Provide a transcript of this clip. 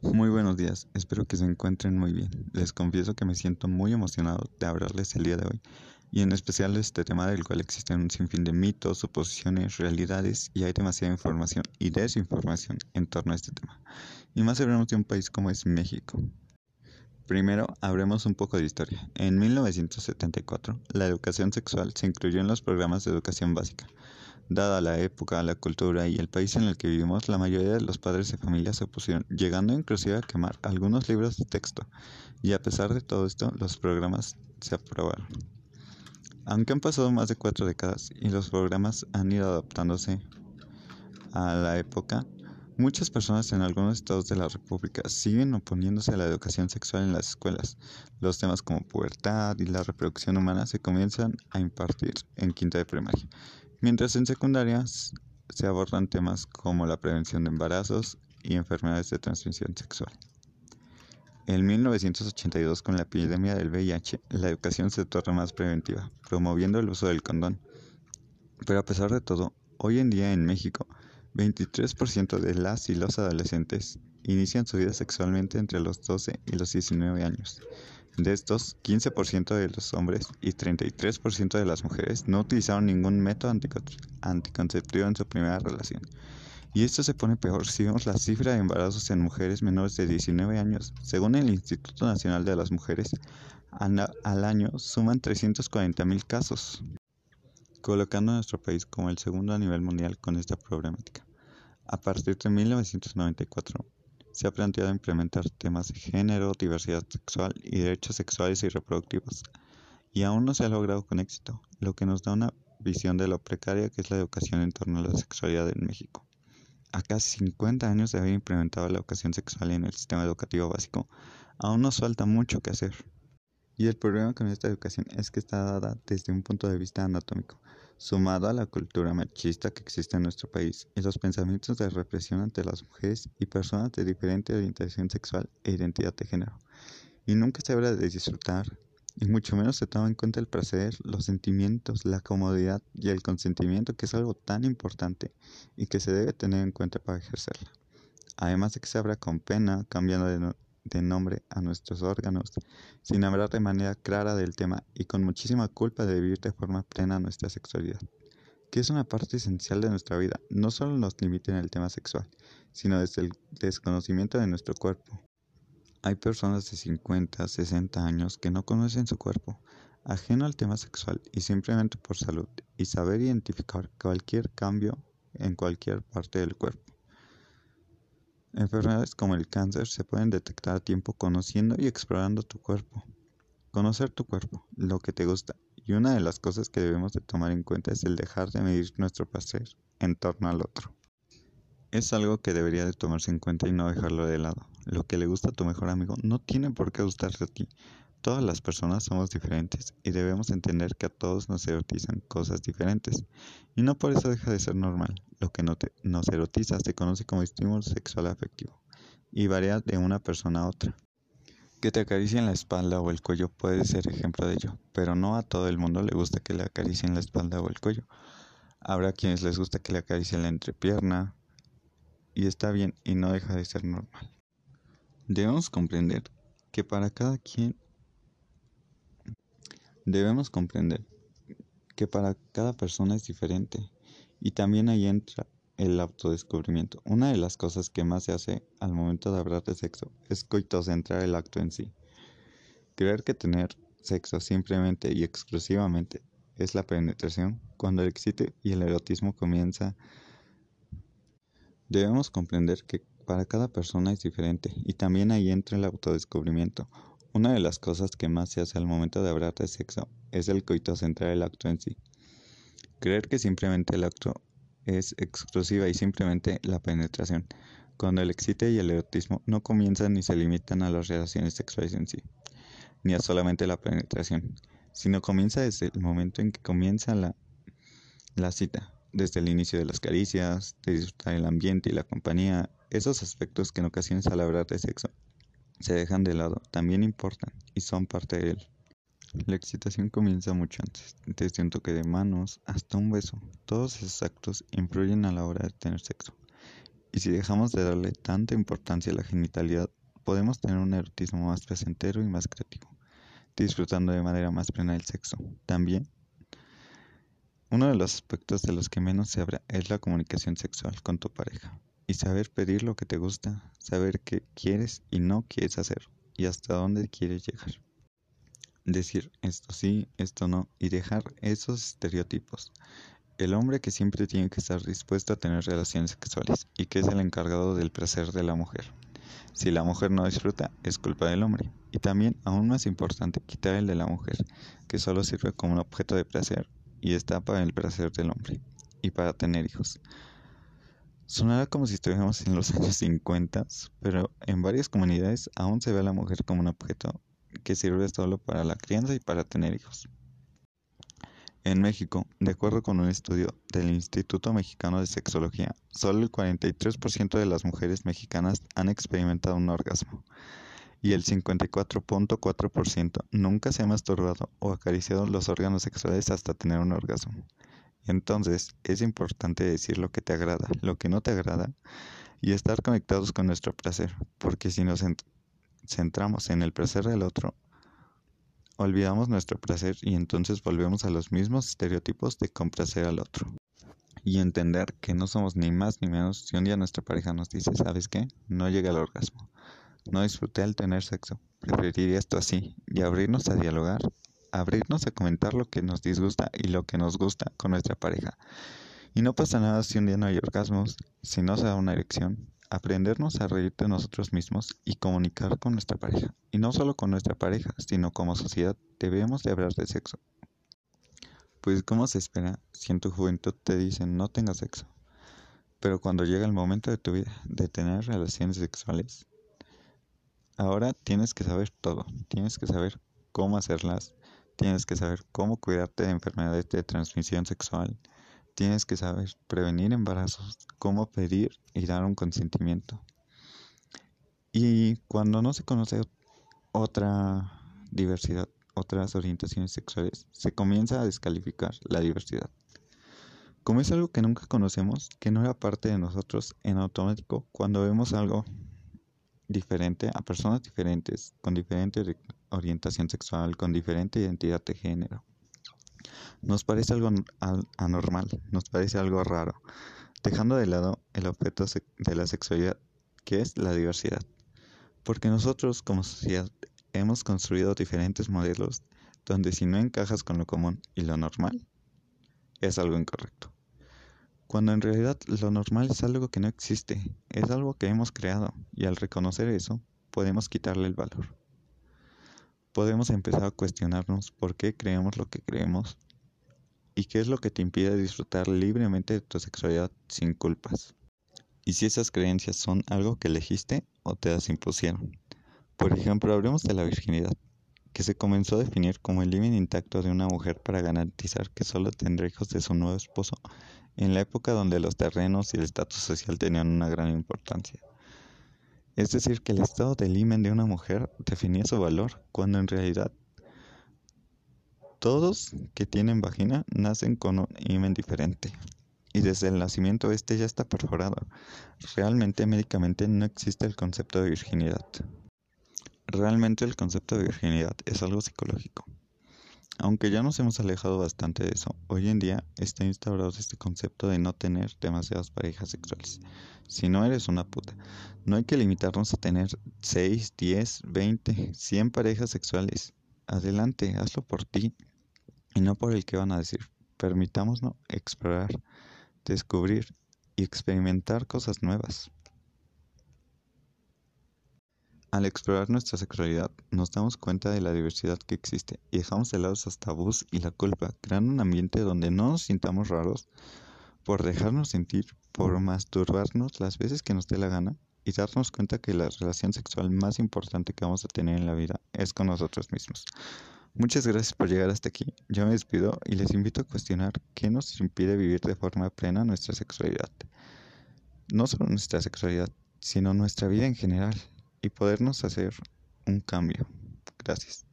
Muy buenos días, espero que se encuentren muy bien. Les confieso que me siento muy emocionado de hablarles el día de hoy, y en especial este tema del cual existen un sinfín de mitos, suposiciones, realidades, y hay demasiada información y desinformación en torno a este tema. Y más hablamos de un país como es México. Primero, hablemos un poco de historia. En 1974, la educación sexual se incluyó en los programas de educación básica. Dada la época, la cultura y el país en el que vivimos, la mayoría de los padres de familia se opusieron, llegando inclusive a quemar algunos libros de texto. Y a pesar de todo esto, los programas se aprobaron. Aunque han pasado más de cuatro décadas y los programas han ido adaptándose a la época, muchas personas en algunos estados de la República siguen oponiéndose a la educación sexual en las escuelas. Los temas como pubertad y la reproducción humana se comienzan a impartir en quinta de primaria mientras en secundarias se abordan temas como la prevención de embarazos y enfermedades de transmisión sexual. En 1982, con la epidemia del VIH, la educación se torna más preventiva, promoviendo el uso del condón. Pero a pesar de todo, hoy en día en México, 23% de las y los adolescentes inician su vida sexualmente entre los 12 y los 19 años, de estos, 15% de los hombres y 33% de las mujeres no utilizaron ningún método anticonceptivo en su primera relación. Y esto se pone peor si vemos la cifra de embarazos en mujeres menores de 19 años. Según el Instituto Nacional de las Mujeres, al año suman 340 mil casos, colocando a nuestro país como el segundo a nivel mundial con esta problemática. A partir de 1994, se ha planteado implementar temas de género, diversidad sexual y derechos sexuales y reproductivos, y aún no se ha logrado con éxito, lo que nos da una visión de lo precaria que es la educación en torno a la sexualidad en México. A casi 50 años de haber implementado la educación sexual en el sistema educativo básico, aún nos falta mucho que hacer. Y el problema con esta educación es que está dada desde un punto de vista anatómico, sumado a la cultura machista que existe en nuestro país y los pensamientos de represión ante las mujeres y personas de diferente orientación sexual e identidad de género. Y nunca se habla de disfrutar, y mucho menos se toma en cuenta el placer, los sentimientos, la comodidad y el consentimiento, que es algo tan importante y que se debe tener en cuenta para ejercerla. Además de que se habla con pena, cambiando de, de nombre a nuestros órganos, sin hablar de manera clara del tema y con muchísima culpa de vivir de forma plena nuestra sexualidad, que es una parte esencial de nuestra vida, no solo nos limita en el tema sexual, sino desde el desconocimiento de nuestro cuerpo. Hay personas de 50, 60 años que no conocen su cuerpo, ajeno al tema sexual y simplemente por salud y saber identificar cualquier cambio en cualquier parte del cuerpo. Enfermedades como el cáncer se pueden detectar a tiempo conociendo y explorando tu cuerpo. Conocer tu cuerpo, lo que te gusta, y una de las cosas que debemos de tomar en cuenta es el dejar de medir nuestro placer en torno al otro. Es algo que debería de tomarse en cuenta y no dejarlo de lado. Lo que le gusta a tu mejor amigo no tiene por qué gustarte a ti. Todas las personas somos diferentes y debemos entender que a todos nos erotizan cosas diferentes. Y no por eso deja de ser normal. Lo que no te, nos erotiza se conoce como estímulo sexual afectivo y varía de una persona a otra. Que te acaricien la espalda o el cuello puede ser ejemplo de ello, pero no a todo el mundo le gusta que le acaricien la espalda o el cuello. Habrá quienes les gusta que le acaricien la entrepierna y está bien y no deja de ser normal. Debemos comprender que para cada quien Debemos comprender que para cada persona es diferente y también ahí entra el autodescubrimiento. Una de las cosas que más se hace al momento de hablar de sexo es coitocentrar el acto en sí. Creer que tener sexo simplemente y exclusivamente es la penetración cuando el excite y el erotismo comienza. Debemos comprender que para cada persona es diferente y también ahí entra el autodescubrimiento. Una de las cosas que más se hace al momento de hablar de sexo es el coito centrar el acto en sí. Creer que simplemente el acto es exclusiva y simplemente la penetración, cuando el excite y el erotismo no comienzan ni se limitan a las relaciones sexuales en sí, ni a solamente la penetración, sino comienza desde el momento en que comienza la, la cita, desde el inicio de las caricias, de disfrutar el ambiente y la compañía, esos aspectos que en ocasiones al hablar de sexo se dejan de lado, también importan y son parte de él. La excitación comienza mucho antes, desde un toque de manos hasta un beso. Todos esos actos influyen a la hora de tener sexo. Y si dejamos de darle tanta importancia a la genitalidad, podemos tener un erotismo más placentero y más creativo, disfrutando de manera más plena el sexo. También, uno de los aspectos de los que menos se habla es la comunicación sexual con tu pareja y saber pedir lo que te gusta, saber qué quieres y no quieres hacer y hasta dónde quieres llegar decir esto sí, esto no y dejar esos estereotipos. El hombre que siempre tiene que estar dispuesto a tener relaciones sexuales y que es el encargado del placer de la mujer. Si la mujer no disfruta, es culpa del hombre. Y también, aún más importante, quitar el de la mujer, que solo sirve como un objeto de placer y está para el placer del hombre y para tener hijos. Sonará como si estuviéramos en los años 50, pero en varias comunidades aún se ve a la mujer como un objeto que sirve solo para la crianza y para tener hijos. En México, de acuerdo con un estudio del Instituto Mexicano de Sexología, solo el 43% de las mujeres mexicanas han experimentado un orgasmo y el 54.4% nunca se ha masturbado o acariciado los órganos sexuales hasta tener un orgasmo. Entonces, es importante decir lo que te agrada, lo que no te agrada y estar conectados con nuestro placer, porque si nos centramos en el placer del otro, olvidamos nuestro placer y entonces volvemos a los mismos estereotipos de complacer al otro. Y entender que no somos ni más ni menos si un día nuestra pareja nos dice, ¿sabes qué? No llega al orgasmo. No disfruté al tener sexo. Preferiría esto así y abrirnos a dialogar, abrirnos a comentar lo que nos disgusta y lo que nos gusta con nuestra pareja. Y no pasa nada si un día no hay orgasmos, si no se da una erección, aprendernos a reír de nosotros mismos y comunicar con nuestra pareja. Y no solo con nuestra pareja, sino como sociedad debemos de hablar de sexo. Pues ¿cómo se espera si en tu juventud te dicen no tengas sexo? Pero cuando llega el momento de tu vida de tener relaciones sexuales, ahora tienes que saber todo, tienes que saber cómo hacerlas, tienes que saber cómo cuidarte de enfermedades de transmisión sexual, Tienes que saber prevenir embarazos, cómo pedir y dar un consentimiento. Y cuando no se conoce otra diversidad, otras orientaciones sexuales, se comienza a descalificar la diversidad. Como es algo que nunca conocemos, que no era parte de nosotros en automático, cuando vemos algo diferente a personas diferentes, con diferente orientación sexual, con diferente identidad de género, nos parece algo anormal, nos parece algo raro, dejando de lado el objeto de la sexualidad, que es la diversidad. Porque nosotros como sociedad hemos construido diferentes modelos donde si no encajas con lo común y lo normal, es algo incorrecto. Cuando en realidad lo normal es algo que no existe, es algo que hemos creado y al reconocer eso podemos quitarle el valor. Podemos empezar a cuestionarnos por qué creemos lo que creemos ¿Y qué es lo que te impide disfrutar libremente de tu sexualidad sin culpas? ¿Y si esas creencias son algo que elegiste o te las impusieron? Por ejemplo, hablemos de la virginidad, que se comenzó a definir como el límite intacto de una mujer para garantizar que solo tendrá hijos de su nuevo esposo, en la época donde los terrenos y el estatus social tenían una gran importancia. Es decir, que el estado del himen de una mujer definía su valor, cuando en realidad todos que tienen vagina nacen con un himen diferente y desde el nacimiento este ya está perforado. Realmente médicamente no existe el concepto de virginidad. Realmente el concepto de virginidad es algo psicológico. Aunque ya nos hemos alejado bastante de eso, hoy en día está instaurado este concepto de no tener demasiadas parejas sexuales. Si no eres una puta, no hay que limitarnos a tener 6, 10, 20, 100 parejas sexuales. Adelante, hazlo por ti y no por el que van a decir. Permitámonos explorar, descubrir y experimentar cosas nuevas. Al explorar nuestra sexualidad, nos damos cuenta de la diversidad que existe y dejamos de lado esos tabús y la culpa, creando un ambiente donde no nos sintamos raros por dejarnos sentir, por masturbarnos las veces que nos dé la gana y darnos cuenta que la relación sexual más importante que vamos a tener en la vida es con nosotros mismos. Muchas gracias por llegar hasta aquí. Yo me despido y les invito a cuestionar qué nos impide vivir de forma plena nuestra sexualidad. No solo nuestra sexualidad, sino nuestra vida en general y podernos hacer un cambio. Gracias.